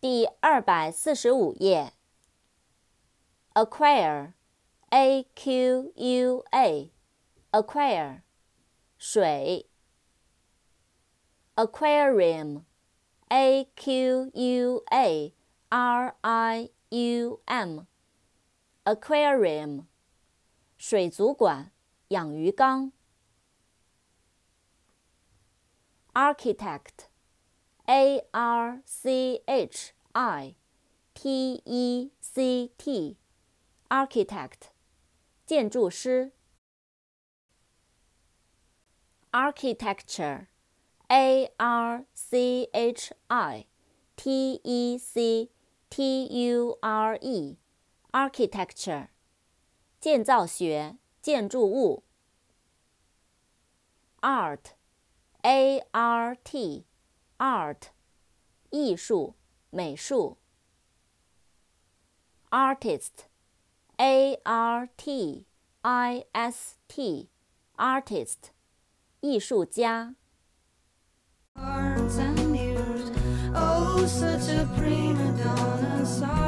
第二百四十五页。Acquire，A Q U A，Acquire，水。Aquarium，A Q U A R I U M，Aquarium，水族馆、养鱼缸。Architect。A R C H I T E C T，architect，建筑师。Architecture，A R C H I T E C T U R E，architecture，建造学，建筑物。 Art，A R T。art，艺术、美术。artist，a r t i s t，artist，艺术家。Hearts and ears, oh, such a prima donna. Sorry for